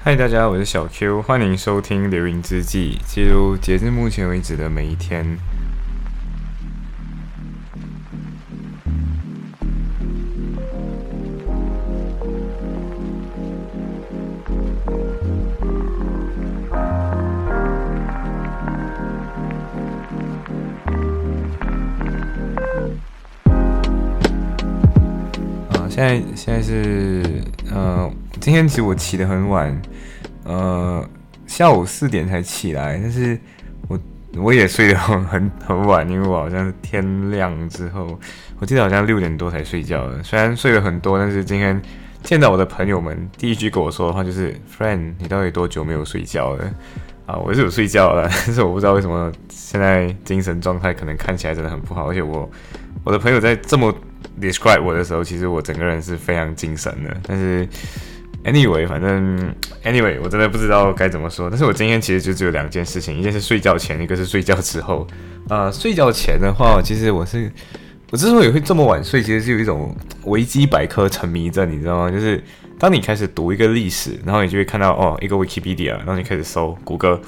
嗨，大家，我是小 Q，欢迎收听《流云之际》，记录截至目前为止的每一天。现在现在是呃，今天其实我起得很晚，呃，下午四点才起来，但是我我也睡得很很很晚，因为我好像天亮之后，我记得好像六点多才睡觉的。虽然睡了很多，但是今天见到我的朋友们，第一句跟我说的话就是：“Friend，你到底多久没有睡觉了？”啊，我是有睡觉了，但是我不知道为什么现在精神状态可能看起来真的很不好，而且我我的朋友在这么 describe 我的时候，其实我整个人是非常精神的。但是 anyway，反正 anyway，我真的不知道该怎么说。但是我今天其实就只有两件事情，一件是睡觉前，一个是睡觉之后。呃，睡觉前的话，其实我是我之所以会这么晚睡，其实是有一种维基百科沉迷症，你知道吗？就是当你开始读一个历史，然后你就会看到哦，一个 Wikipedia，然后你开始搜谷歌，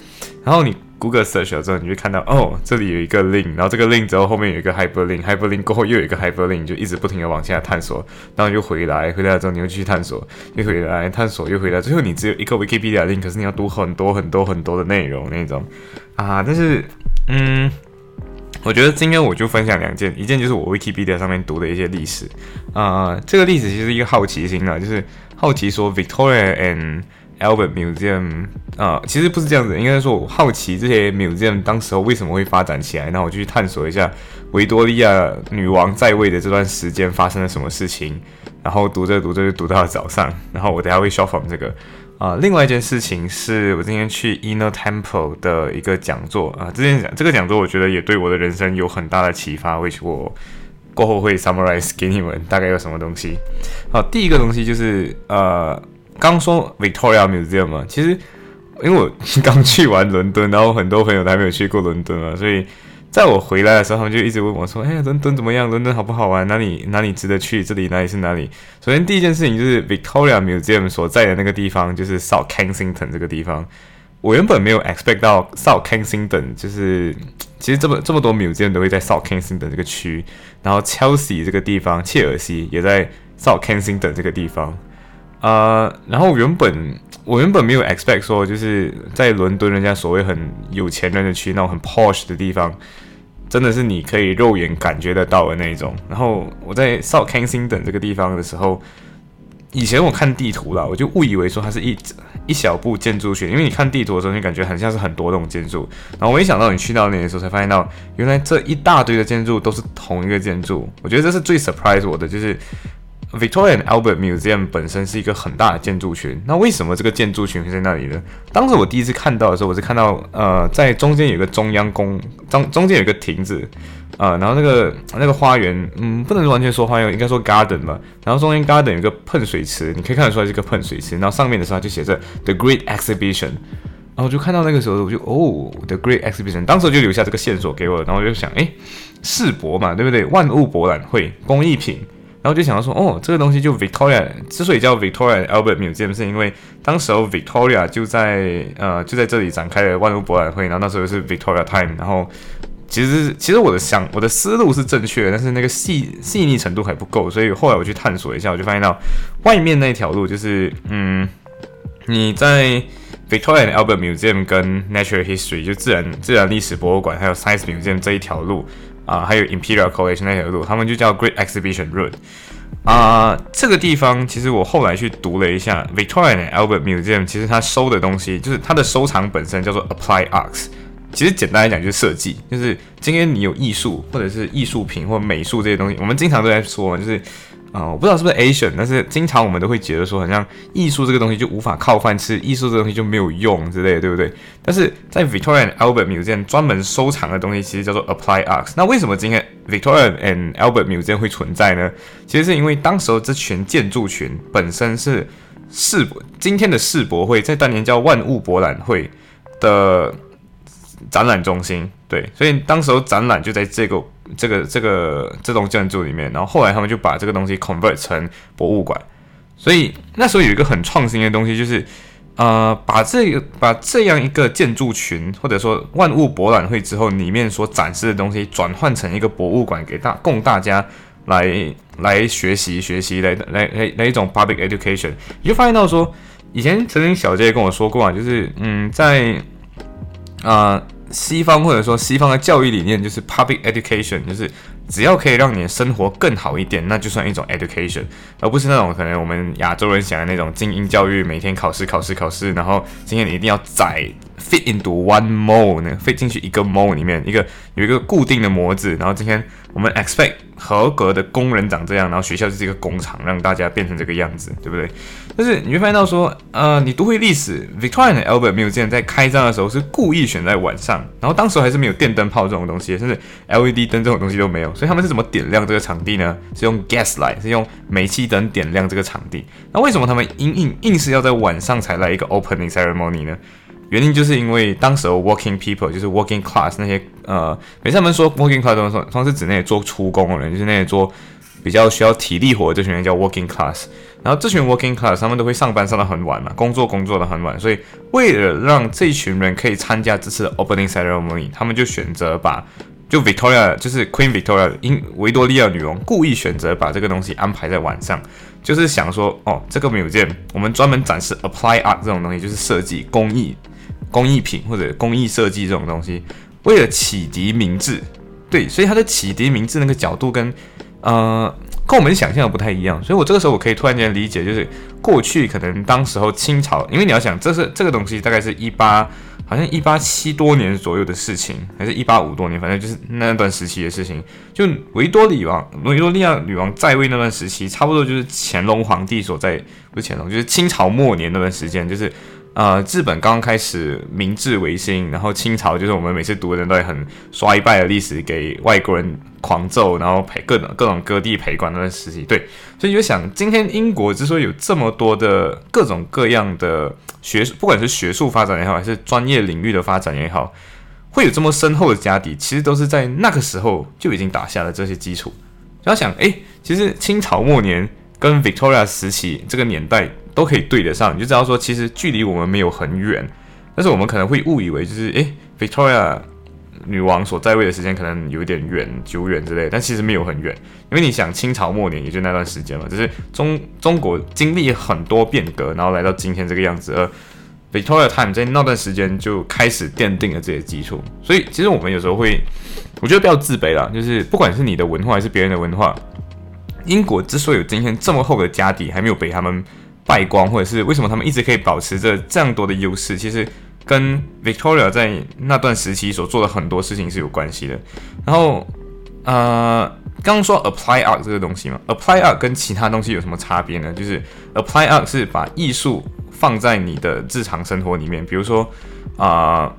然后你 Google search 了之后，你就看到哦，这里有一个 link，然后这个 link 之后后面有一个 hyperlink，hyperlink 过后又有一个 hyperlink，就一直不停的往下探索，然后又回来，回来之后你又继续探索，又回来探索，又回来，最后你只有一个 Wikipedia link，可是你要读很多很多很多的内容那种啊，但是嗯。我觉得今天我就分享两件，一件就是我 Wikipedia 上面读的一些历史，啊，这个历史其实一个好奇心啊，就是好奇说 Victoria and Albert Museum，啊，其实不是这样子，应该说我好奇这些 museum 当时候为什么会发展起来，那我就去探索一下维多利亚女王在位的这段时间发生了什么事情，然后读着读着就读到了早上，然后我等下会 s h o f r m 这个。啊，另外一件事情是我今天去 Inner Temple 的一个讲座啊，这件讲这个讲座我觉得也对我的人生有很大的启发，which 我过后会 summarize 给你们大概有什么东西。好，第一个东西就是呃，刚说 Victoria Museum 嘛，其实因为我 刚去完伦敦，然后很多朋友还没有去过伦敦嘛，所以。在我回来的时候，他们就一直问我说：“哎，伦敦怎么样？伦敦好不好玩？哪里哪里值得去？这里哪里是哪里？”首先，第一件事情就是 Victoria Museum 所在的那个地方，就是 South Kensington 这个地方。我原本没有 expect 到 South Kensington，就是 其实这么这么多 museum 都会在 South Kensington 这个区，然后 Chelsea 这个地方，切尔西也在 South Kensington 这个地方。啊，然后原本我原本没有 expect 说，就是在伦敦人家所谓很有钱人的区，那种很 posh 的地方。真的是你可以肉眼感觉得到的那一种。然后我在 South Kensington 这个地方的时候，以前我看地图啦，我就误以为说它是一一小部建筑群，因为你看地图的时候，你感觉很像是很多那种建筑。然后我一想到你去到那的时候，才发现到原来这一大堆的建筑都是同一个建筑。我觉得这是最 surprise 我的，就是。Victoria and Albert Museum 本身是一个很大的建筑群，那为什么这个建筑群会在那里呢？当时我第一次看到的时候，我是看到呃，在中间有个中央宫中中间有个亭子，呃，然后那个那个花园，嗯，不能完全说花园，应该说 garden 吧。然后中间 garden 有个喷水池，你可以看得出来是个喷水池。然后上面的时候就写着 The Great Exhibition，然后就看到那个时候我就哦，The Great Exhibition，当时就留下这个线索给我，然后我就想，哎，世博嘛，对不对？万物博览会，工艺品。然后就想到说，哦，这个东西就 Victoria 之所以叫 Victoria Albert Museum，是因为当时候 Victoria 就在呃就在这里展开了万物博览会，然后那时候是 Victoria Time，然后其实其实我的想我的思路是正确的，但是那个细细腻程度还不够，所以后来我去探索一下，我就发现到外面那条路就是嗯你在 Victoria Albert Museum 跟 Natural History 就自然自然历史博物馆还有 Science Museum 这一条路。啊，还有 Imperial College 那条路，他们就叫 Great Exhibition Road。啊，这个地方其实我后来去读了一下，Victoria and Albert Museum，其实它收的东西就是它的收藏本身叫做 Applied Arts。其实简单来讲就是设计，就是今天你有艺术或者是艺术品或美术这些东西，我们经常都在说，就是。啊，我不知道是不是 Asian，但是经常我们都会觉得说，好像艺术这个东西就无法靠饭吃，艺术这个东西就没有用之类的，对不对？但是在 Victoria and Albert Museum 专门收藏的东西，其实叫做 Applied Arts。那为什么今天 Victoria and Albert Museum 会存在呢？其实是因为当时候这群建筑群本身是世博，今天的世博会在当年叫万物博览会的展览中心，对，所以当时候展览就在这个。这个这个这栋建筑里面，然后后来他们就把这个东西 convert 成博物馆。所以那时候有一个很创新的东西，就是呃，把这个把这样一个建筑群，或者说万物博览会之后里面所展示的东西，转换成一个博物馆，给大供大家来来学习学习，来来来来一种 public education，你就发现到说，以前曾经小杰跟我说过啊，就是嗯，在啊西方或者说西方的教育理念，就是 public education，就是。只要可以让你的生活更好一点，那就算一种 education，而不是那种可能我们亚洲人想的那种精英教育，每天考试考试考试，然后今天你一定要宰 fit into one mold 呢，fit 进去一个 mold 里面，一个有一个固定的模子，然后今天我们 expect 合格的工人长这样，然后学校就是一个工厂，让大家变成这个样子，对不对？但是你会发现到说，呃，你读会历史，Victorian Albert Museum 在开张的时候是故意选在晚上，然后当时还是没有电灯泡这种东西，甚至 LED 灯这种东西都没有，所以他们是怎么点亮这个场地呢？是用 gas light，是用煤气灯点亮这个场地。那为什么他们硬硬硬是要在晚上才来一个 opening ceremony 呢？原因就是因为当时 working people 就是 working class 那些呃，每次他们说 working class 都说，都是指那些做出工的人，就是那些做比较需要体力活的这群人叫 working class。然后这群 working class 他们都会上班上到很晚嘛，工作工作的很晚，所以为了让这群人可以参加这次 opening ceremony，他们就选择把就 Victoria 就是 Queen Victoria 英维多利亚女王故意选择把这个东西安排在晚上，就是想说哦，这个 museum 我们专门展示 apply art 这种东西，就是设计工艺工艺品或者工艺设计这种东西，为了启迪明智，对，所以它的启迪明智那个角度跟呃。跟我们想象的不太一样，所以我这个时候我可以突然间理解，就是过去可能当时候清朝，因为你要想，这是这个东西大概是一八，好像一八七多年左右的事情，还是一八五多年，反正就是那段时期的事情。就维多利王维多利亚女王在位那段时期，差不多就是乾隆皇帝所在，不是乾隆，就是清朝末年那段时间，就是。呃，日本刚刚开始明治维新，然后清朝就是我们每次读的人都会很衰败的历史，给外国人狂揍，然后陪各种各种割地赔款那段时期。对，所以就想，今天英国之所以有这么多的各种各样的学，不管是学术发展也好，还是专业领域的发展也好，会有这么深厚的家底，其实都是在那个时候就已经打下了这些基础。要想，哎，其实清朝末年跟 Victoria 时期这个年代。都可以对得上，你就知道说，其实距离我们没有很远，但是我们可能会误以为就是诶 v i c t o r i a 女王所在位的时间可能有点远、久远之类，但其实没有很远，因为你想清朝末年也就那段时间嘛，就是中中国经历很多变革，然后来到今天这个样子，而 Victoria time 在那段时间就开始奠定了这些基础，所以其实我们有时候会，我觉得不要自卑啦，就是不管是你的文化还是别人的文化，英国之所以有今天这么厚的家底，还没有被他们。败光，或者是为什么他们一直可以保持着这样多的优势？其实跟 Victoria 在那段时期所做的很多事情是有关系的。然后，呃，刚刚说 Apply Art 这个东西嘛，Apply Art 跟其他东西有什么差别呢？就是 Apply Art 是把艺术放在你的日常生活里面，比如说啊，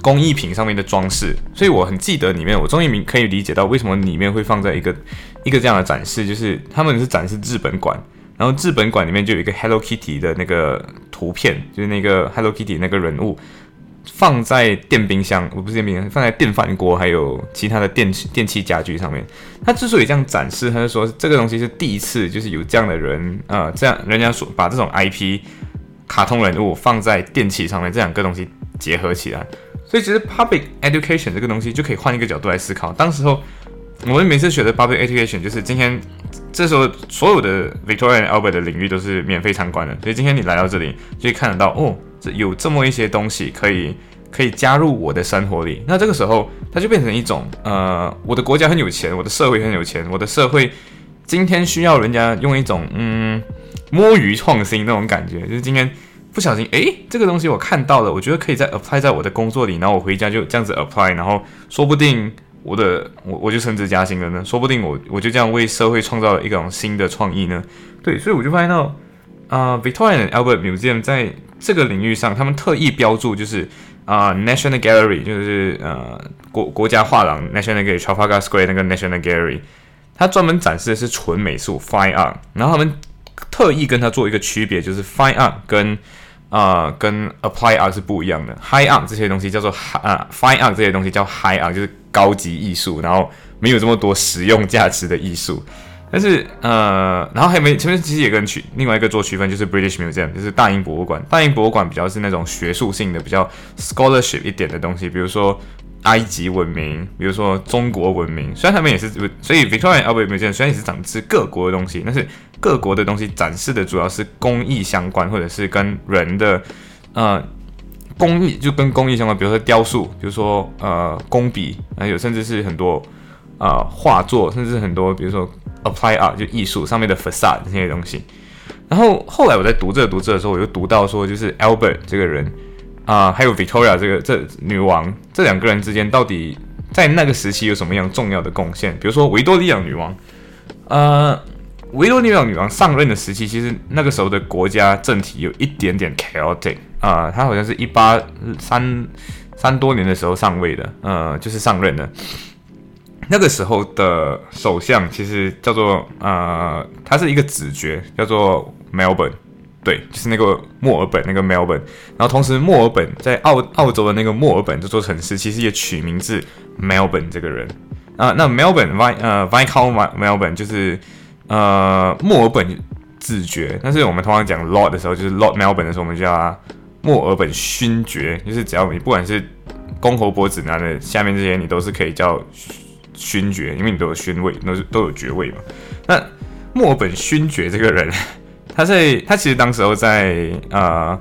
工艺品上面的装饰。所以我很记得里面，我终于明可以理解到为什么里面会放在一个一个这样的展示，就是他们是展示日本馆。然后日本馆里面就有一个 Hello Kitty 的那个图片，就是那个 Hello Kitty 那个人物，放在电冰箱，我不是电冰箱，放在电饭锅还有其他的电器电器家具上面。他之所以这样展示，他就说这个东西是第一次，就是有这样的人啊，这样人家说把这种 IP 卡通人物放在电器上面，这两个东西结合起来。所以其实 Public Education 这个东西就可以换一个角度来思考。当时候我们每次学的 Public Education 就是今天。这时候，所有的 Victoria and Albert 的领域都是免费参观的，所以今天你来到这里，就可以看得到哦，这有这么一些东西可以可以加入我的生活里。那这个时候，它就变成一种呃，我的国家很有钱，我的社会很有钱，我的社会今天需要人家用一种嗯摸鱼创新那种感觉，就是今天不小心诶，这个东西我看到了，我觉得可以在 apply 在我的工作里，然后我回家就这样子 apply，然后说不定。我的我我就升职加薪了呢，说不定我我就这样为社会创造了一种新的创意呢。对，所以我就发现到啊，Victoria and Albert Museum 在这个领域上，他们特意标注就是啊，National Gallery 就是呃国国家画廊 National Gallery Trafalgar Square 那个 National Gallery，它专门展示的是纯美术 Fine Art，然后他们特意跟它做一个区别，就是 Fine Art 跟啊跟 Apply Art 是不一样的，High Art 这些东西叫做 High Fine Art 这些东西叫 High Art，就是高级艺术，然后没有这么多实用价值的艺术。但是呃，然后还没前面其实也跟区另外一个做区分，就是 British Museum，就是大英博物馆。大英博物馆比较是那种学术性的、比较 scholarship 一点的东西，比如说埃及文明，比如说中国文明。虽然他们也是，所以 Victoria Albert Museum 虽然也是展示各国的东西，但是各国的东西展示的主要是工艺相关，或者是跟人的呃工艺就跟工艺相关，比如说雕塑，比如说呃工笔，还有甚至是很多呃画作，甚至很多比如说。Apply art 就艺术上面的 facade 这些东西，然后后来我在读这读这的时候，我就读到说，就是 Albert 这个人啊，还有 Victoria 这个这女王这两个人之间，到底在那个时期有什么样重要的贡献？比如说维多利亚女王，呃，维多利亚女王上任的时期，其实那个时候的国家政体有一点点 chaotic 啊，他好像是一八三三多年的时候上位的，呃，就是上任的。那个时候的首相其实叫做呃，他是一个子爵，叫做 Melbourne，对，就是那个墨尔本那个 Melbourne。然后同时，墨尔本在澳澳洲的那个墨尔本这座城市，其实也取名字 Melbourne 这个人啊。那 Melbourne Vi 呃 Viscount Melbourne 就是呃墨尔本子爵，但是我们通常讲 Lord 的时候，就是 Lord Melbourne 的时候，我们叫他墨尔本勋爵，就是只要你不管是公侯伯子男的下面这些，你都是可以叫。勋爵，因为你都有勋位，都是都有爵位嘛。那墨尔本勋爵这个人，他在他其实当时候在呃，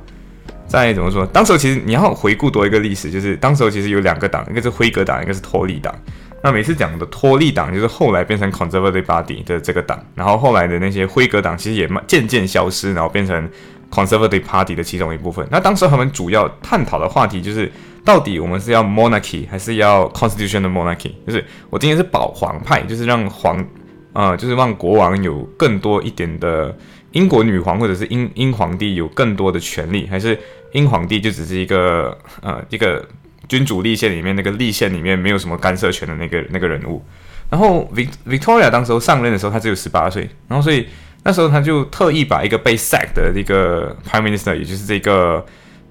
在怎么说？当时候其实你要回顾多一个历史，就是当时候其实有两个党，一个是辉格党，一个是托利党。那每次讲的托利党，就是后来变成 Conservative Party 的这个党，然后后来的那些辉格党其实也慢渐渐消失，然后变成 Conservative Party 的其中一部分。那当时他们主要探讨的话题就是。到底我们是要 monarchy 还是要 constitutional monarchy？就是我今天是保皇派，就是让皇，呃，就是让国王有更多一点的英国女皇或者是英英皇帝有更多的权利，还是英皇帝就只是一个呃一个君主立宪里面那个立宪里面没有什么干涉权的那个那个人物？然后 Victoria 当时候上任的时候，她只有十八岁，然后所以那时候他就特意把一个被 sack 的这个 prime minister，也就是这个。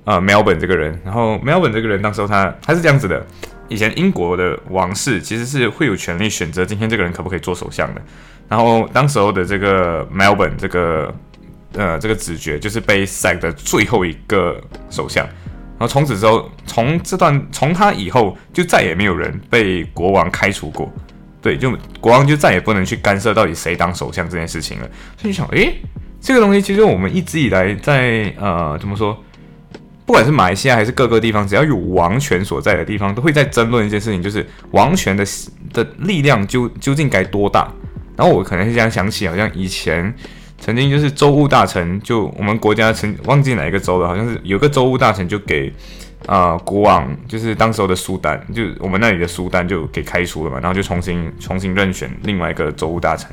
呃，Melbourne 这个人，然后 Melbourne 这个人，当时候他他是这样子的，以前英国的王室其实是会有权利选择今天这个人可不可以做首相的，然后当时候的这个 Melbourne 这个呃这个子爵就是被 sack 的最后一个首相，然后从此之后，从这段从他以后就再也没有人被国王开除过，对，就国王就再也不能去干涉到底谁当首相这件事情了。所以你想，诶，这个东西其实我们一直以来在呃怎么说？不管是马来西亚还是各个地方，只要有王权所在的地方，都会在争论一件事情，就是王权的的力量究究竟该多大。然后我可能是这样想起，好像以前曾经就是州务大臣，就我们国家曾忘记哪一个州了，好像是有个州务大臣就给啊国王，就是当时候的苏丹，就我们那里的苏丹就给开除了嘛，然后就重新重新任选另外一个州务大臣。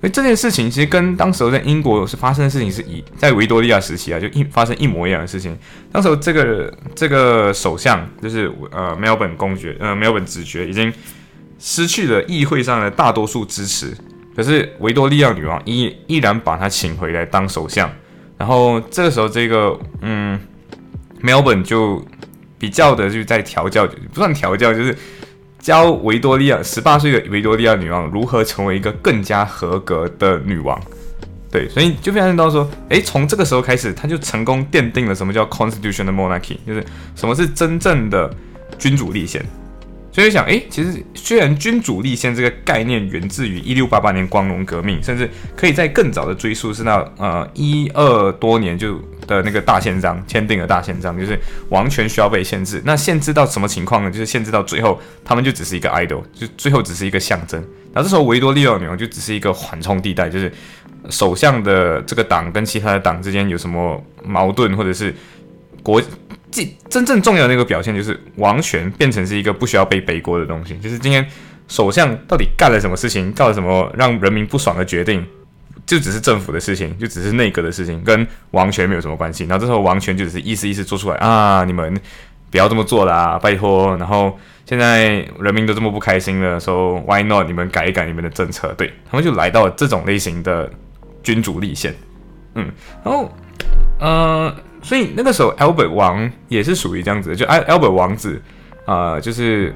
所以这件事情其实跟当时候在英国是发生的事情是以在维多利亚时期啊，就一发生一模一样的事情。当时候这个这个首相就是呃梅尔本公爵呃梅尔本子爵已经失去了议会上的大多数支持，可是维多利亚女王依依然把他请回来当首相。然后这个时候这个嗯梅尔本就比较的就在调教，不算调教就是。教维多利亚十八岁的维多利亚女王如何成为一个更加合格的女王，对，所以就发现到说，诶，从这个时候开始，他就成功奠定了什么叫 constitutional monarchy，就是什么是真正的君主立宪。所以想，诶，其实虽然君主立宪这个概念源自于一六八八年光荣革命，甚至可以在更早的追溯是那呃一二多年就。的那个大宪章签订了大宪章，就是王权需要被限制。那限制到什么情况呢？就是限制到最后，他们就只是一个 idol，就最后只是一个象征。那这时候维多利亚女王就只是一个缓冲地带，就是首相的这个党跟其他的党之间有什么矛盾，或者是国际真正重要的那个表现，就是王权变成是一个不需要被背锅的东西。就是今天首相到底干了什么事情，干了什么让人民不爽的决定？就只是政府的事情，就只是内阁的事情，跟王权没有什么关系。然后这时候王权就只是意思意思做出来啊，你们不要这么做啦，拜托。然后现在人民都这么不开心了，说 Why not？你们改一改你们的政策，对他们就来到了这种类型的君主立宪。嗯，然后呃，所以那个时候 Albert 王也是属于这样子的，就 Albert 王子啊，就是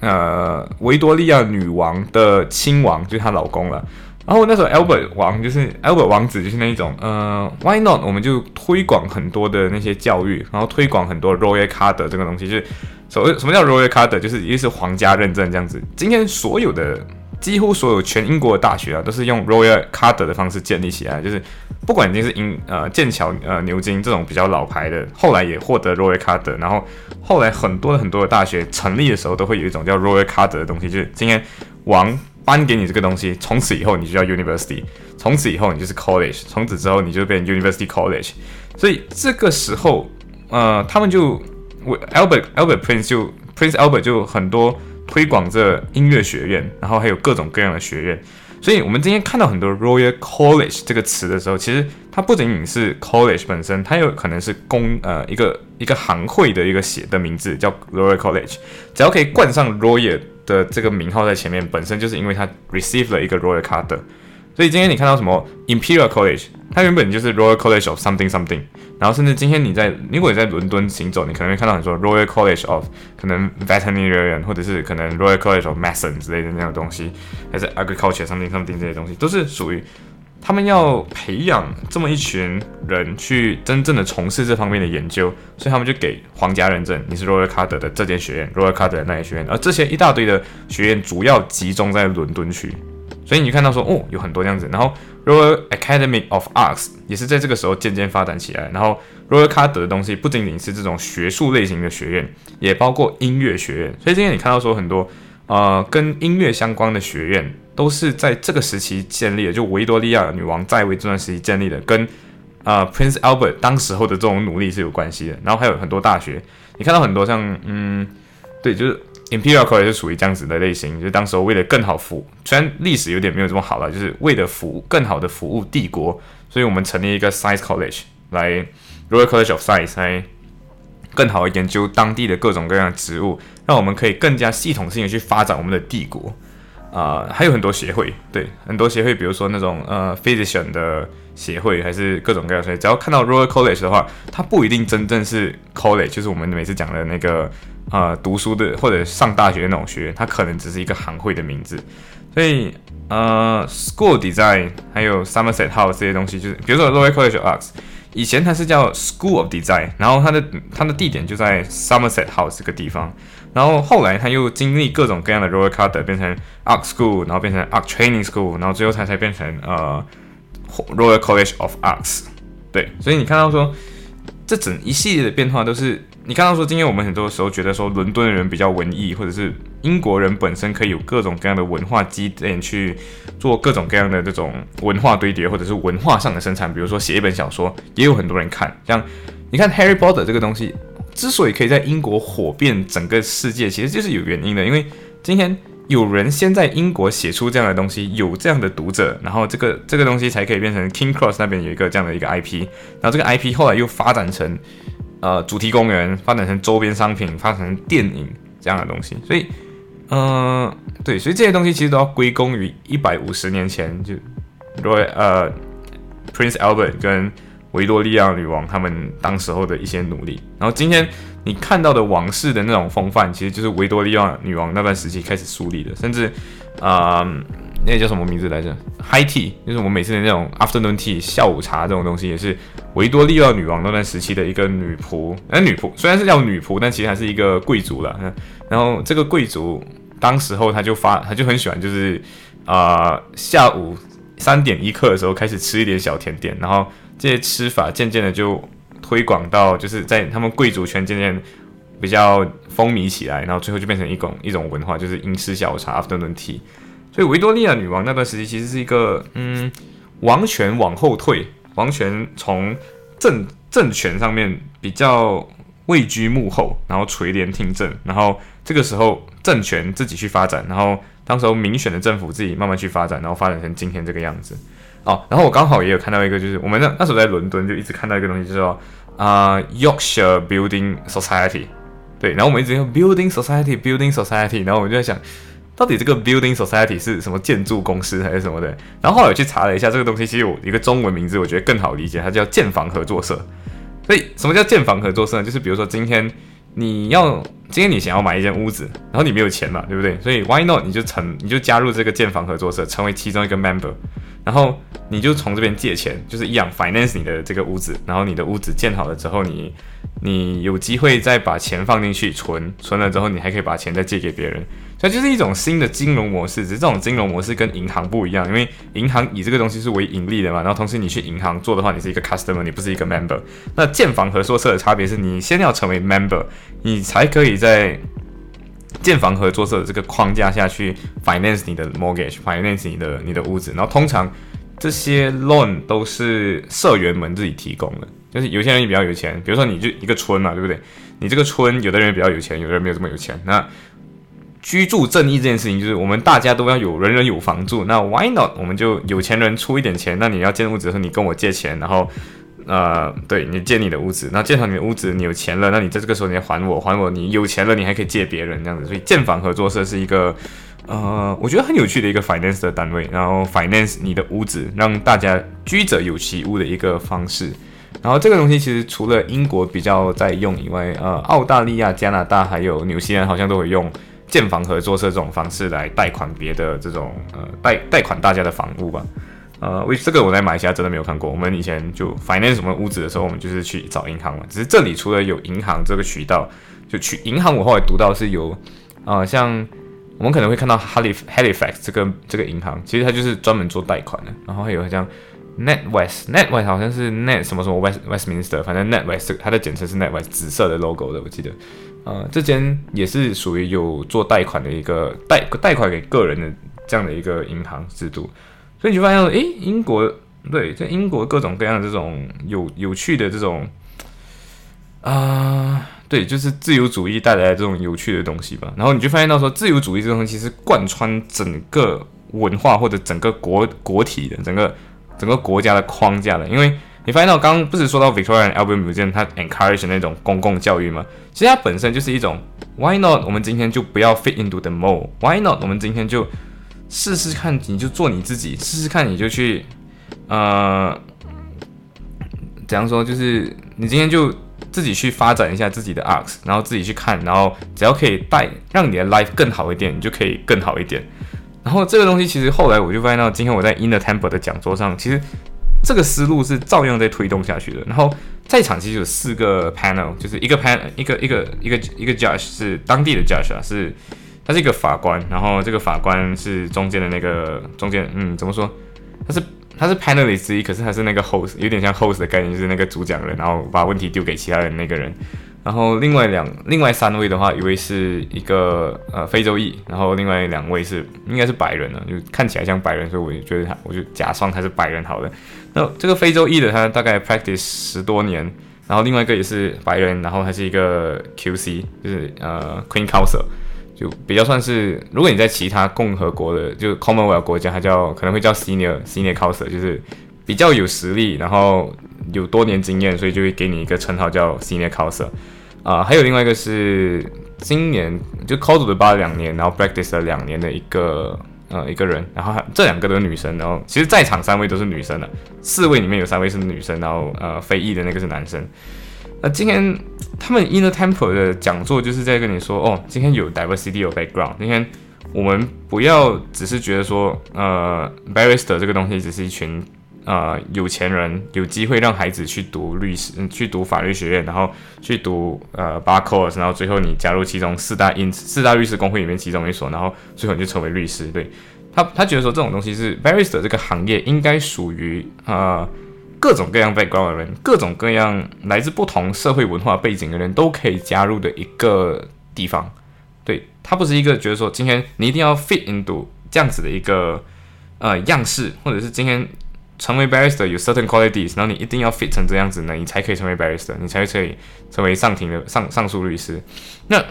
呃维多利亚女王的亲王，就是她老公了。然后那时候 Albert 王就是 Albert 王子，就是那一种，呃，Why not？我们就推广很多的那些教育，然后推广很多 Royal Card 这个东西，就是所谓什么叫 Royal Card，就是一是皇家认证这样子。今天所有的几乎所有全英国的大学啊，都是用 Royal Card 的方式建立起来，就是不管你是英呃剑桥呃牛津这种比较老牌的，后来也获得 Royal Card，然后后来很多很多的大学成立的时候，都会有一种叫 Royal Card 的东西，就是今天王。颁给你这个东西，从此以后你就叫 university，从此以后你就是 college，从此之后你就变 university college。所以这个时候，呃，他们就，Albert Albert Prince 就 Prince Albert 就很多推广这音乐学院，然后还有各种各样的学院。所以我们今天看到很多 Royal College 这个词的时候，其实它不仅仅是 college 本身，它有可能是公呃一个一个行会的一个写的名字叫 Royal College，只要可以冠上 Royal。的这个名号在前面，本身就是因为它 received 了一个 royal card，所以今天你看到什么 Imperial College，它原本就是 Royal College of something something，然后甚至今天你在如果你在伦敦行走，你可能会看到很多 Royal College of 可能 Veterinarian，或者是可能 Royal College of Medicine 之类的那种东西，还是 Agriculture something something 这些东西，都是属于。他们要培养这么一群人去真正的从事这方面的研究，所以他们就给皇家认证，你是 Royal Carter 的这间学院，Royal Carter 的那些学院，而这些一大堆的学院主要集中在伦敦区，所以你看到说哦，有很多这样子，然后 Royal Academy of Arts 也是在这个时候渐渐发展起来，然后 Royal Carter 的东西不仅仅是这种学术类型的学院，也包括音乐学院，所以今天你看到说很多呃跟音乐相关的学院。都是在这个时期建立的，就维多利亚女王在位这段时期建立的，跟啊 Prince Albert 当时候的这种努力是有关系的。然后还有很多大学，你看到很多像嗯，对，就是 Imperial College 是属于这样子的类型，就是当时候为了更好服，虽然历史有点没有这么好了，就是为了服务更好的服务帝国，所以我们成立一个 Science College 来 Royal College of Science 来更好的研究当地的各种各样的植物，让我们可以更加系统性的去发展我们的帝国。啊，还有很多协会，对，很多协会，比如说那种呃，physician 的协会，还是各种各样的。只要看到 Royal College 的话，它不一定真正是 college，就是我们每次讲的那个呃读书的或者上大学那种学院，它可能只是一个行会的名字。所以呃，School Design 还有 Somerset House 这些东西，就是比如说 Royal College of Arts，以前它是叫 School of Design，然后它的它的地点就在 Somerset House 这个地方。然后后来他又经历各种各样的 Royal Card，变成 Art School，然后变成 Art Training School，然后最后才才变成呃 Royal College of Arts。对，所以你看到说这整一系列的变化都是你看到说，今天我们很多时候觉得说伦敦的人比较文艺，或者是英国人本身可以有各种各样的文化积淀去做各种各样的这种文化堆叠，或者是文化上的生产，比如说写一本小说，也有很多人看。像你看 Harry Potter 这个东西。之所以可以在英国火遍整个世界，其实就是有原因的。因为今天有人先在英国写出这样的东西，有这样的读者，然后这个这个东西才可以变成 King Cross 那边有一个这样的一个 IP，然后这个 IP 后来又发展成呃主题公园，发展成周边商品，发展成电影这样的东西。所以，嗯，对，所以这些东西其实都要归功于一百五十年前就 Roy 呃 Prince Albert 跟。维多利亚女王他们当时候的一些努力，然后今天你看到的王室的那种风范，其实就是维多利亚女王那段时期开始树立的，甚至啊，那个叫什么名字来着？High tea，就是我们每次的那种 afternoon tea 下午茶这种东西，也是维多利亚女王那段时期的一个女仆。那女仆虽然是叫女仆，但其实还是一个贵族了。然后这个贵族当时候他就发，他就很喜欢，就是啊，下午三点一刻的时候开始吃一点小甜点，然后。这些吃法渐渐的就推广到，就是在他们贵族圈渐渐比较风靡起来，然后最后就变成一种一种文化，就是英式下午茶 （afternoon tea）。所以维多利亚女王那段时期其实是一个，嗯，王权往后退，王权从政政权上面比较位居幕后，然后垂帘听政，然后这个时候政权自己去发展，然后当时候民选的政府自己慢慢去发展，然后发展成今天这个样子。哦，然后我刚好也有看到一个，就是我们那那时候在伦敦就一直看到一个东西，就是说啊，Yorkshire Building Society，对，然后我们一直用 Building Society，Building Society，然后我就在想，到底这个 Building Society 是什么建筑公司还是什么的？然后后来我去查了一下，这个东西其实有一个中文名字，我觉得更好理解，它叫建房合作社。所以什么叫建房合作社呢？就是比如说今天你要今天你想要买一间屋子，然后你没有钱嘛，对不对？所以 Why not？你就成你就加入这个建房合作社，成为其中一个 member，然后你就从这边借钱，就是一样 finance 你的这个屋子，然后你的屋子建好了之后，你你有机会再把钱放进去存，存了之后你还可以把钱再借给别人。那就是一种新的金融模式，只是这种金融模式跟银行不一样，因为银行以这个东西是为盈利的嘛，然后同时你去银行做的话，你是一个 customer，你不是一个 member。那建房合作社的差别是你先要成为 member，你才可以在建房合作社的这个框架下去 finance 你的 mortgage，finance 你的你的屋子。然后通常这些 loan 都是社员们自己提供的，就是有些人比较有钱，比如说你就一个村嘛，对不对？你这个村有的人比较有钱，有的人没有这么有钱，那。居住正义这件事情，就是我们大家都要有人人有房住。那 Why not？我们就有钱人出一点钱。那你要建屋子的时候，你跟我借钱，然后，呃，对你建你的屋子，那建好你的屋子，你有钱了，那你在这个时候你还我，还我。你有钱了，你还可以借别人这样子。所以建房合作社是一个，呃，我觉得很有趣的一个 finance 的单位。然后 finance 你的屋子，让大家居者有其屋的一个方式。然后这个东西其实除了英国比较在用以外，呃，澳大利亚、加拿大还有纽西兰好像都会用。建房合作社这种方式来贷款别的这种呃贷贷款大家的房屋吧，呃，为这个我在马来西亚真的没有看过。我们以前就 finance 什么屋子的时候，我们就是去找银行嘛。只是这里除了有银行这个渠道，就去银行。我后来读到是有啊，像我们可能会看到 Halifax 这个这个银行，其实它就是专门做贷款的。然后还有像 NetWest，NetWest 好像是 Net 什么什么 West Westminster，反正 NetWest 它的简称是 NetWest，紫色的 logo 的，我记得。呃，这间也是属于有做贷款的一个贷贷款给个人的这样的一个银行制度，所以你就发现，诶，英国对，在英国各种各样的这种有有趣的这种啊，对，就是自由主义带来的这种有趣的东西吧。然后你就发现到说，自由主义这东西是贯穿整个文化或者整个国国体的整个整个国家的框架的，因为。你发现到刚刚不是说到 Victorian Albert Museum 它 encourage 那种公共教育吗？其实它本身就是一种 Why not？我们今天就不要 fit into the mold？Why not？我们今天就试试看，你就做你自己，试试看你就去呃，怎样说？就是你今天就自己去发展一下自己的 arts，然后自己去看，然后只要可以带让你的 life 更好一点，你就可以更好一点。然后这个东西其实后来我就发现到，今天我在 In the Temple 的讲座上，其实。这个思路是照样在推动下去的。然后在场其实有四个 panel，就是一个 panel 一个一个一个一个 judge 是当地的 judge 啊，是他是一个法官。然后这个法官是中间的那个中间，嗯，怎么说？他是他是 panelist 之一，可是他是那个 host，有点像 host 的概念，就是那个主讲人，然后把问题丢给其他人那个人。然后另外两另外三位的话，一位是一个呃非洲裔，然后另外两位是应该是白人了，就看起来像白人，所以我就觉得他，我就假装他是白人好了。那这个非洲裔的他大概 practice 十多年，然后另外一个也是白人，然后他是一个 QC，就是呃 Queen Counsel，就比较算是如果你在其他共和国的就 Commonwealth 国家，他叫可能会叫 Senior Senior Counsel，就是比较有实力，然后有多年经验，所以就会给你一个称号叫 Senior Counsel。啊，还有另外一个是今年就 c o d 的八两年，然后 practice 了两年的一个呃一个人，然后这两个都是女生，然后其实在场三位都是女生的，四位里面有三位是女生，然后呃非裔的那个是男生。那今天他们 Inner Temple 的讲座就是在跟你说，哦，今天有 diversity 有 background，今天我们不要只是觉得说，呃，barrister 这个东西只是一群。呃，有钱人有机会让孩子去读律师，去读法律学院，然后去读呃 bar course，然后最后你加入其中四大因四大律师工会里面其中一所，然后最后你就成为律师。对他，他觉得说这种东西是 barrister 这个行业应该属于呃各种各样 background 的人，各种各样来自不同社会文化背景的人都可以加入的一个地方。对他不是一个觉得说今天你一定要 fit into 这样子的一个呃样式，或者是今天。成为 barrister 有 certain qualities，然后你一定要 fit 成这样子呢，你才可以成为 barrister，你才可以成为上庭的上上诉律师。那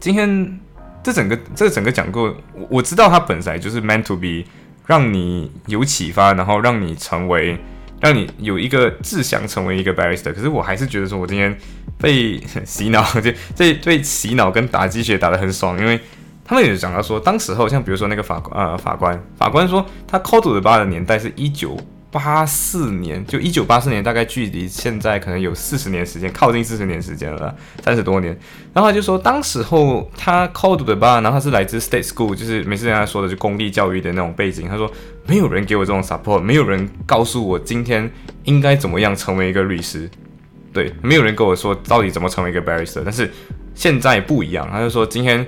今天这整个这整个讲过，我我知道它本来就是 meant to be 让你有启发，然后让你成为，让你有一个志向成为一个 barrister。可是我还是觉得说我今天被洗脑，这这被洗脑跟打鸡血打得很爽，因为。他们也讲到说，当时候像比如说那个法官呃法官法官说，他 c o d e 的八的年代是一九八四年，就一九八四年，大概距离现在可能有四十年时间，靠近四十年时间了，三十多年。然后他就说，当时候他 called the bar，然后他是来自 state school，就是每次跟他说的就公立教育的那种背景。他说，没有人给我这种 support，没有人告诉我今天应该怎么样成为一个律师，对，没有人跟我说到底怎么成为一个 barrister。但是现在不一样，他就说今天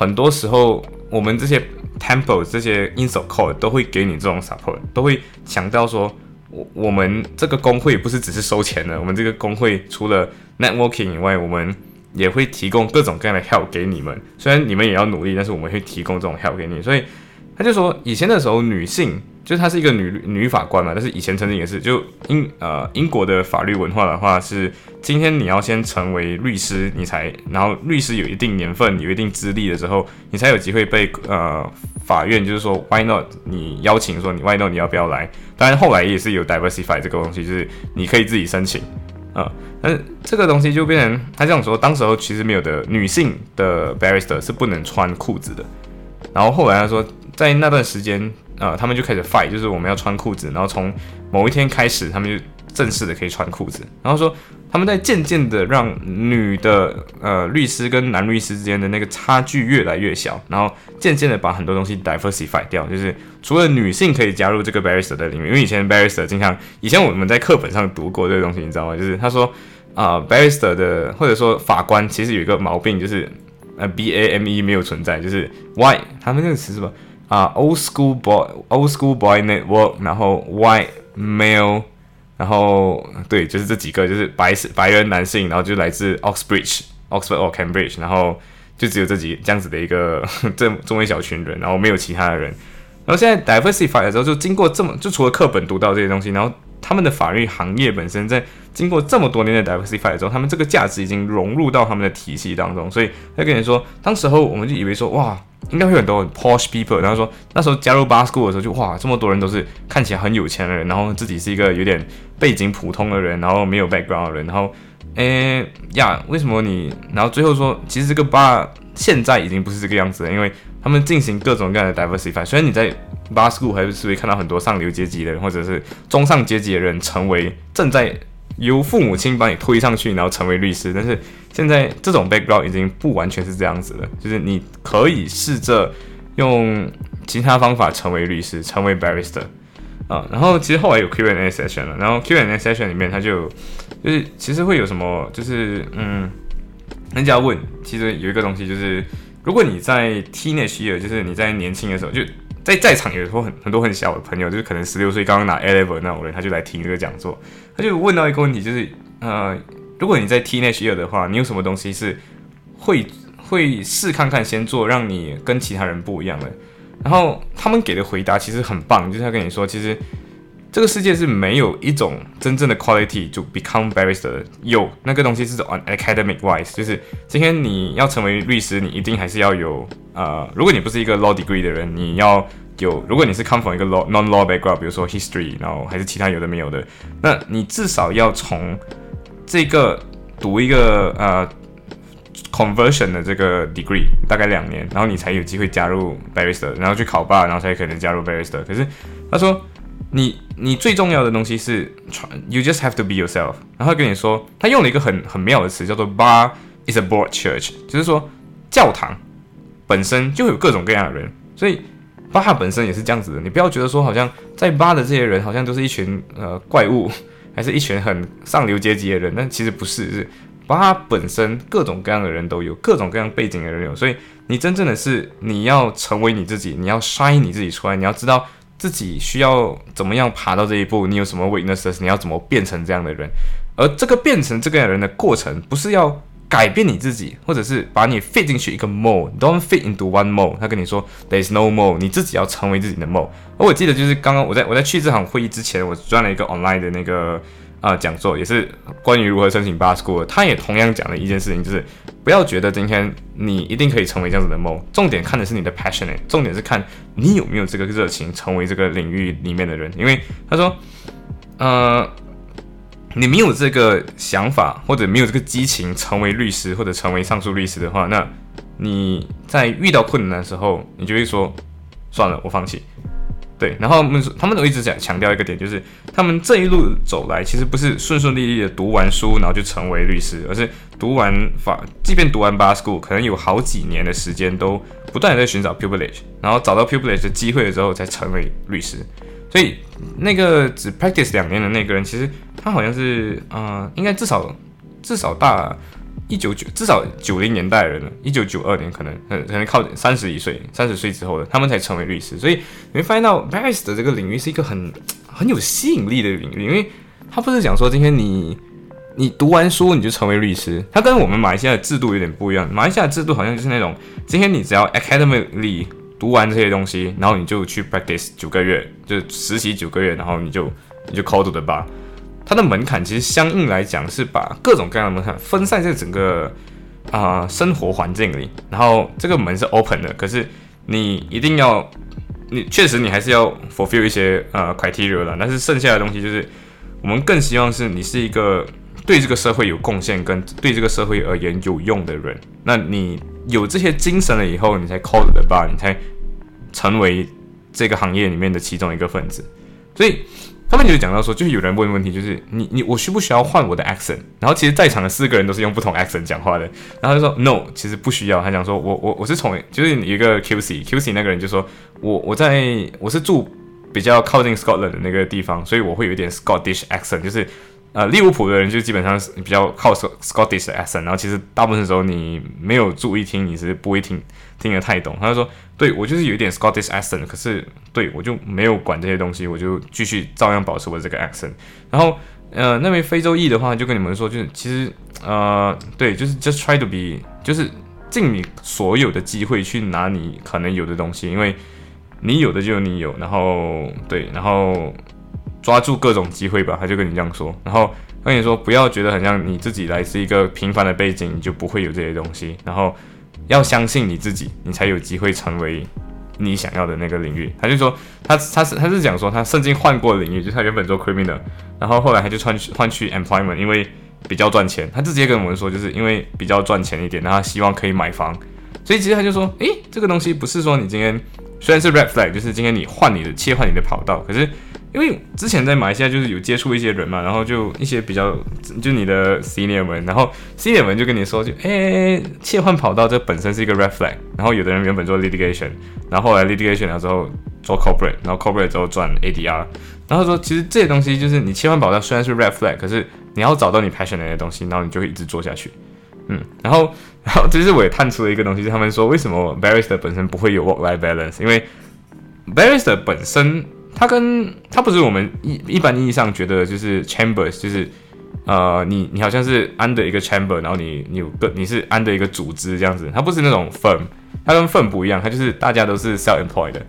很多时候我们这些。Temple 这些 insult c o d e 都会给你这种 support，都会强调说，我我们这个工会不是只是收钱的，我们这个工会除了 networking 以外，我们也会提供各种各样的 help 给你们。虽然你们也要努力，但是我们会提供这种 help 给你。所以他就说，以前的时候女性。就是她是一个女女法官嘛，但是以前曾经也是，就英呃英国的法律文化的话是，今天你要先成为律师，你才，然后律师有一定年份、有一定资历的时候，你才有机会被呃法院就是说 why not 你邀请说你 why not 你要不要来？当然后来也是有 diversify 这个东西，就是你可以自己申请啊，但是这个东西就变成他这样说，当时候其实没有的女性的 barrister 是不能穿裤子的，然后后来他说在那段时间。呃，他们就开始 fight，就是我们要穿裤子，然后从某一天开始，他们就正式的可以穿裤子。然后说他们在渐渐的让女的呃律师跟男律师之间的那个差距越来越小，然后渐渐的把很多东西 diversify 掉，就是除了女性可以加入这个 barrister 的领域，因为以前 barrister 经常以前我们在课本上读过这个东西，你知道吗？就是他说啊 barrister 的或者说法官其实有一个毛病，就是呃 b a m e 没有存在，就是 why 他们这个词是什么？啊，old school boy，old school boy network，然后 white male，然后对，就是这几个，就是白白人男性，然后就来自 Oxbridge，Oxford or Cambridge，然后就只有这几这样子的一个这这么一小群人，然后没有其他的人。然后现在 diversify 的时候，就经过这么，就除了课本读到这些东西，然后他们的法律行业本身在经过这么多年的 diversify 之后，他们这个价值已经融入到他们的体系当中，所以他跟你说，当时候我们就以为说，哇。应该会很多 posh people，然后说那时候加入 bar school 的时候就哇，这么多人都是看起来很有钱的人，然后自己是一个有点背景普通的人，然后没有 background 的人，然后诶呀，为什么你？然后最后说，其实这个 bar 现在已经不是这个样子了，因为他们进行各种各样的 diversify。虽然你在 bar school 还是会看到很多上流阶级的人或者是中上阶级的人成为正在。由父母亲把你推上去，然后成为律师。但是现在这种 background 已经不完全是这样子了，就是你可以试着用其他方法成为律师，成为 barrister 啊。然后其实后来有 Q&A session 了，然后 Q&A session 里面他就就是其实会有什么，就是嗯，人家问，其实有一个东西就是，如果你在 teenage year，就是你在年轻的时候就。在在场有时候很很多很小的朋友，就是可能十六岁刚刚拿 A level 那种人，他就来听这个讲座，他就问到一个问题，就是呃，如果你在 teenage year 的话，你有什么东西是会会试看看先做，让你跟其他人不一样的？然后他们给的回答其实很棒，就是他跟你说，其实这个世界是没有一种真正的 quality to become barrister，有那个东西是 on academic wise，就是今天你要成为律师，你一定还是要有。呃，如果你不是一个 law degree 的人，你要有；如果你是 come from 一个 law non law background，比如说 history，然后还是其他有的没有的，那你至少要从这个读一个呃 conversion 的这个 degree，大概两年，然后你才有机会加入 barrister，然后去考 bar，然后才可能加入 barrister。可是他说，你你最重要的东西是传，you just have to be yourself。然后跟你说，他用了一个很很妙的词，叫做 bar is a board church，就是说教堂。本身就有各种各样的人，所以巴哈本身也是这样子的。你不要觉得说好像在巴的这些人好像都是一群呃怪物，还是一群很上流阶级的人，但其实不是，是巴哈本身各种各样的人都有，各种各样背景的人有。所以你真正的是你要成为你自己，你要 shine 你自己出来，你要知道自己需要怎么样爬到这一步，你有什么 weaknesses，你要怎么变成这样的人。而这个变成这个人的过程，不是要。改变你自己，或者是把你 fit 进去一个 mode，don't fit into one mode。他跟你说 there is no mode，你自己要成为自己的 mode。而我记得就是刚刚我在我在去这场会议之前，我转了一个 online 的那个啊讲座，也是关于如何申请 b a school。他也同样讲了一件事情，就是不要觉得今天你一定可以成为这样子的 mode，重点看的是你的 passionate，重点是看你有没有这个热情成为这个领域里面的人。因为他说，呃。你没有这个想法，或者没有这个激情，成为律师或者成为上诉律师的话，那你在遇到困难的时候，你就会说，算了，我放弃。对，然后他们他们都一直讲强调一个点，就是他们这一路走来，其实不是顺顺利利的读完书，然后就成为律师，而是读完法，即便读完 bar school，可能有好几年的时间都不断的在寻找 pupilage，然后找到 pupilage 的机会了之后，才成为律师。所以那个只 practice 两年的那个人，其实他好像是，呃，应该至少至少大。一九九至少九零年代人了，一九九二年可能可可能靠三十一岁三十岁之后的他们才成为律师，所以你会发现到 barrister 的这个领域是一个很很有吸引力的领域，因为他不是讲说今天你你读完书你就成为律师，他跟我们马来西亚的制度有点不一样，马来西亚的制度好像就是那种今天你只要 academically 读完这些东西，然后你就去 practice 九个月，就实习九个月，然后你就你就 call to the bar。它的门槛其实相应来讲是把各种各样的门槛分散在整个啊生活环境里，然后这个门是 open 的，可是你一定要，你确实你还是要 fulfill 一些呃 criteria 的，但是剩下的东西就是我们更希望是你是一个对这个社会有贡献跟对这个社会而言有用的人，那你有这些精神了以后，你才 call the bar，你才成为这个行业里面的其中一个分子，所以。他们就讲到说，就是有人问问题，就是你你我需不需要换我的 accent？然后其实在场的四个人都是用不同 accent 讲话的，然后就说 no，其实不需要。他讲说我我我是从就是一个 QC QC 那个人就说我我在我是住比较靠近 Scotland 的那个地方，所以我会有一点 Scottish accent，就是。呃，利物浦的人就基本上是比较靠 Scottish accent，然后其实大部分时候你没有注意听，你是不会听听得太懂。他就说，对我就是有一点 Scottish accent，可是对我就没有管这些东西，我就继续照样保持我这个 accent。然后，呃，那位非洲裔的话就跟你们说，就是其实，呃，对，就是 just try to be，就是尽你所有的机会去拿你可能有的东西，因为你有的就你有，然后对，然后。抓住各种机会吧，他就跟你这样说。然后跟你说，不要觉得很像你自己来自一个平凡的背景，你就不会有这些东西。然后要相信你自己，你才有机会成为你想要的那个领域。他就说，他他是他是讲说，他曾经换过领域，就是他原本做 criminal，然后后来他就换换去 employment，因为比较赚钱。他直接跟我们说，就是因为比较赚钱一点，然后希望可以买房。所以其实他就说，诶，这个东西不是说你今天虽然是 red flag，就是今天你换你的切换你的跑道，可是。因为之前在马来西亚就是有接触一些人嘛，然后就一些比较就你的 senior 们，然后 senior 们就跟你说，就哎切换跑道这本身是一个 red flag，然后有的人原本做 litigation，然后后来 litigation 了之后做 corporate，然后 corporate 之后转 ADR，然后说其实这些东西就是你切换跑道虽然是 red flag，可是你要找到你 passion 的东西，然后你就会一直做下去，嗯，然后 然后其实我也探出了一个东西，是他们说为什么 barrister 本身不会有 work life balance，因为 barrister 本身。它跟它不是我们一一般意义上觉得就是 chambers，就是呃，你你好像是 under 一个 chamber，然后你你有个你是 under 一个组织这样子，它不是那种 firm，它跟 firm 不一样，它就是大家都是 self employed 的，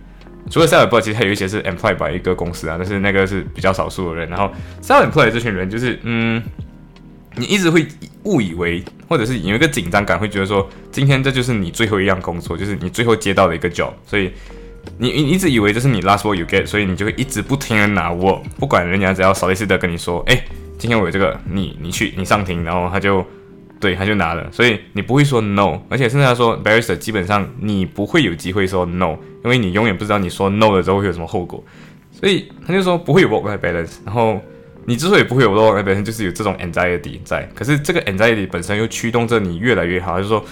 除了 self employed，其实还有一些是 employed by 一个公司啊，但是那个是比较少数的人。然后 self employed 这群人就是嗯，你一直会误以为，或者是有一个紧张感，会觉得说今天这就是你最后一样工作，就是你最后接到的一个 job，所以。你你一直以为这是你 last word you get，所以你就会一直不停的拿 word，不管人家只要少一次的跟你说，哎，今天我有这个，你你去你上庭，然后他就对他就拿了，所以你不会说 no，而且甚至他说 barrister 基本上你不会有机会说 no，因为你永远不知道你说 no 了之后会有什么后果，所以他就说不会有 work life balance，然后你之所以不会有 roll 本身就是有这种 anxiety 在，可是这个 anxiety 本身又驱动着你越来越好，就是说。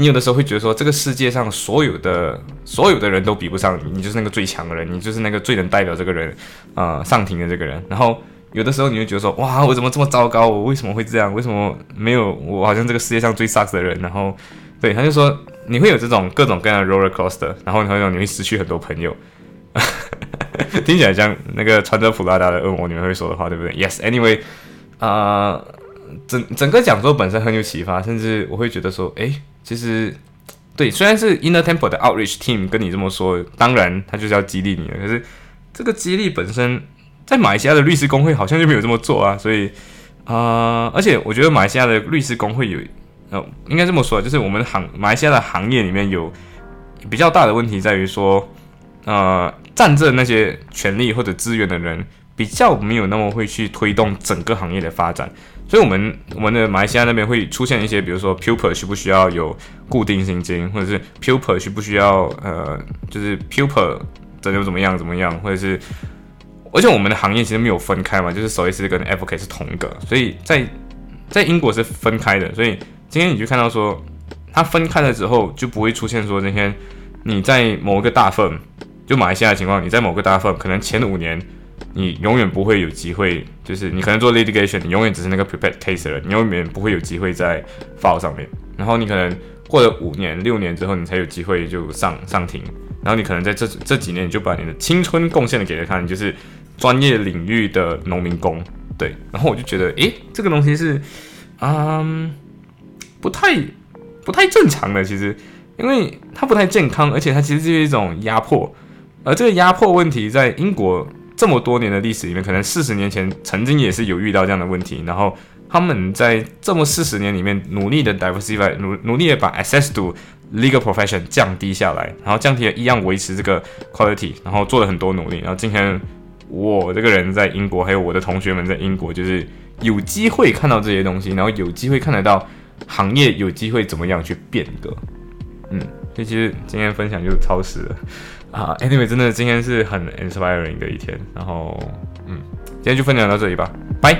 你有的时候会觉得说，这个世界上所有的所有的人都比不上你，你就是那个最强的人，你就是那个最能代表这个人，呃，上庭的这个人。然后有的时候你会觉得说，哇，我怎么这么糟糕？我为什么会这样？为什么没有我？好像这个世界上最 sucks 的人。然后，对，他就说你会有这种各种各样的 roller coaster，然后好像你会失去很多朋友。听起来像那个穿着普拉达的恶魔你们会说的话，对不对？Yes，anyway，啊，整整个讲座本身很有启发，甚至我会觉得说，哎。其实，对，虽然是 Inner Temple 的 Outreach Team 跟你这么说，当然他就是要激励你了。可是这个激励本身，在马来西亚的律师工会好像就没有这么做啊。所以啊，而且我觉得马来西亚的律师工会有，呃，应该这么说，就是我们行马来西亚的行业里面有比较大的问题在于说，呃，占着那些权利或者资源的人，比较没有那么会去推动整个行业的发展。所以，我们我们的马来西亚那边会出现一些，比如说 pupil 需不需要有固定薪金，或者是 pupil 需不需要呃，就是 pupil 怎么怎么样怎么样，或者是，而且我们的行业其实没有分开嘛，就是守医师跟 f k 是同一个，所以在在英国是分开的，所以今天你就看到说，它分开了之后就不会出现说今天你在某一个大份，就马来西亚的情况，你在某个大份可能前五年。你永远不会有机会，就是你可能做 litigation，你永远只是那个 prepared case 了，你永远不会有机会在 file 上面。然后你可能过了五年、六年之后，你才有机会就上上庭。然后你可能在这这几年，你就把你的青春贡献了给了他，你就是专业领域的农民工。对，然后我就觉得，诶，这个东西是，嗯，不太不太正常的，其实，因为它不太健康，而且它其实是一种压迫。而这个压迫问题在英国。这么多年的历史里面，可能四十年前曾经也是有遇到这样的问题，然后他们在这么四十年里面努力的 diversify，努努力的把 access to legal profession 降低下来，然后降低了一样维持这个 quality，然后做了很多努力，然后今天我这个人在英国，还有我的同学们在英国，就是有机会看到这些东西，然后有机会看得到行业有机会怎么样去变革，嗯，所以其实今天分享就是超时了。啊，Anyway，真的今天是很 inspiring 的一天，然后，嗯，今天就分享到这里吧，拜。